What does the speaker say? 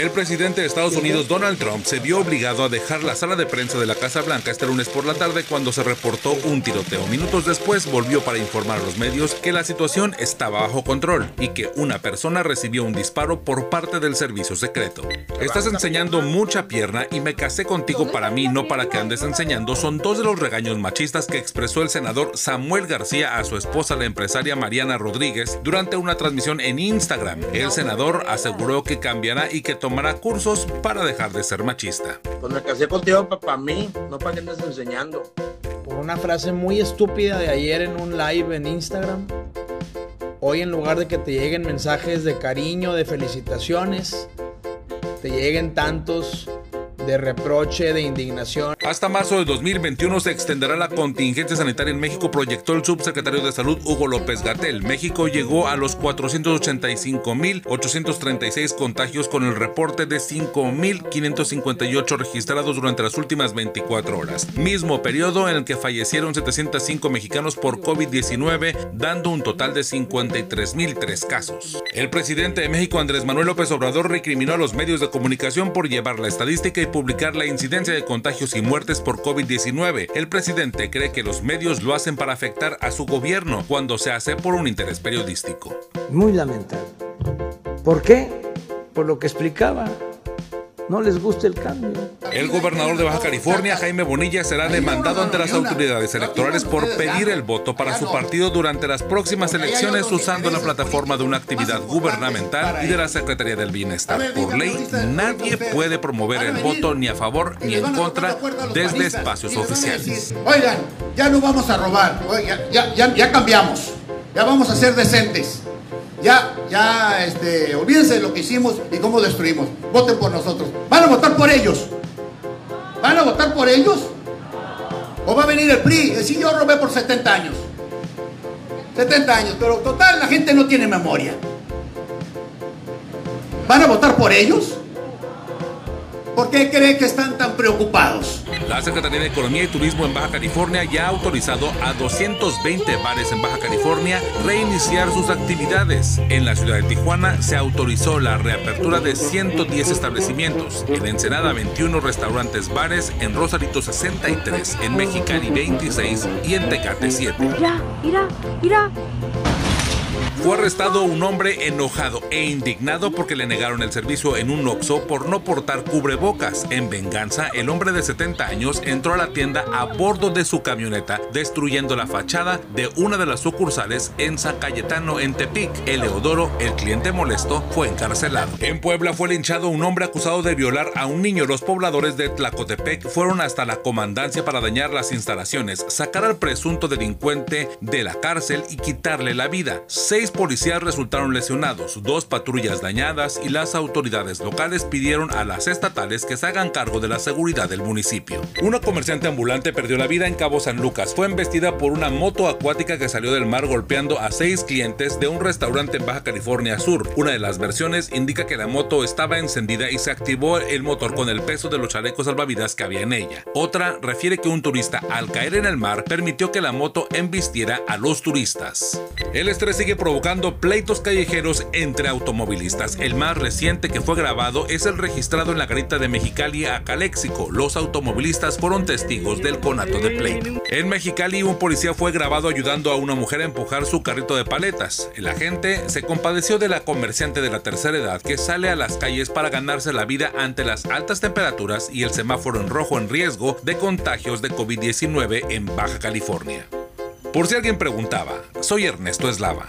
El presidente de Estados Unidos, Donald Trump, se vio obligado a dejar la sala de prensa de la Casa Blanca este lunes por la tarde cuando se reportó un tiroteo. Minutos después volvió para informar a los medios que la situación estaba bajo control y que una persona recibió un disparo por parte del servicio secreto. Estás enseñando mucha pierna y me casé contigo para mí, no para que andes enseñando, son dos de los regaños machistas que expresó el senador Samuel García a su esposa, la empresaria Mariana Rodríguez, durante una transmisión en Instagram. El senador aseguró que cambiará y que tomará cursos para dejar de ser machista. Pues me casé contigo para mí, no para que andes enseñando. Por una frase muy estúpida de ayer en un live en Instagram. Hoy en lugar de que te lleguen mensajes de cariño, de felicitaciones, te lleguen tantos de reproche, de indignación. Hasta marzo de 2021 se extenderá la contingencia sanitaria en México, proyectó el subsecretario de Salud Hugo López Gatel. México llegó a los 485.836 contagios con el reporte de 5.558 registrados durante las últimas 24 horas. Mismo periodo en el que fallecieron 705 mexicanos por COVID-19, dando un total de 53.003 casos. El presidente de México, Andrés Manuel López Obrador, recriminó a los medios de comunicación por llevar la estadística y publicar la incidencia de contagios y muertes por COVID-19. El presidente cree que los medios lo hacen para afectar a su gobierno cuando se hace por un interés periodístico. Muy lamentable. ¿Por qué? Por lo que explicaba no les gusta el cambio. El gobernador de Baja California, Jaime Bonilla, será demandado ante las autoridades electorales por pedir el voto para su partido durante las próximas elecciones usando la plataforma de una actividad gubernamental y de la Secretaría del Bienestar. Por ley, nadie puede promover el voto ni a favor ni en contra desde espacios oficiales. Oigan, ya no vamos a robar, ya, ya, ya cambiamos, ya vamos a ser decentes. Ya, ya, este, olvídense de lo que hicimos y cómo destruimos. Voten por nosotros. ¿Van a votar por ellos? ¿Van a votar por ellos? ¿O va a venir el PRI? Si yo robé por 70 años. 70 años, pero total, la gente no tiene memoria. ¿Van a votar por ellos? ¿Por qué cree que están tan preocupados? La Secretaría de Economía y Turismo en Baja California ya ha autorizado a 220 bares en Baja California reiniciar sus actividades. En la ciudad de Tijuana se autorizó la reapertura de 110 establecimientos, en Ensenada 21 restaurantes bares, en Rosarito 63, en Mexicali 26 y en Tecate 7. Mira, mira, mira. Fue arrestado un hombre enojado e indignado porque le negaron el servicio en un Oxxo por no portar cubrebocas. En venganza, el hombre de 70 años entró a la tienda a bordo de su camioneta, destruyendo la fachada de una de las sucursales en San Cayetano, en Tepic. Eleodoro, el cliente molesto, fue encarcelado. En Puebla fue linchado un hombre acusado de violar a un niño. Los pobladores de Tlacotepec fueron hasta la comandancia para dañar las instalaciones, sacar al presunto delincuente de la cárcel y quitarle la vida. Seis policías resultaron lesionados, dos patrullas dañadas y las autoridades locales pidieron a las estatales que se hagan cargo de la seguridad del municipio. Una comerciante ambulante perdió la vida en Cabo San Lucas. Fue embestida por una moto acuática que salió del mar golpeando a seis clientes de un restaurante en Baja California Sur. Una de las versiones indica que la moto estaba encendida y se activó el motor con el peso de los chalecos salvavidas que había en ella. Otra refiere que un turista al caer en el mar permitió que la moto embistiera a los turistas. El estrés sigue provocando provocando pleitos callejeros entre automovilistas. El más reciente que fue grabado es el registrado en la garita de Mexicali a Caléxico. Los automovilistas fueron testigos del conato de pleito. En Mexicali, un policía fue grabado ayudando a una mujer a empujar su carrito de paletas. El agente se compadeció de la comerciante de la tercera edad que sale a las calles para ganarse la vida ante las altas temperaturas y el semáforo en rojo en riesgo de contagios de COVID-19 en Baja California. Por si alguien preguntaba, soy Ernesto Eslava.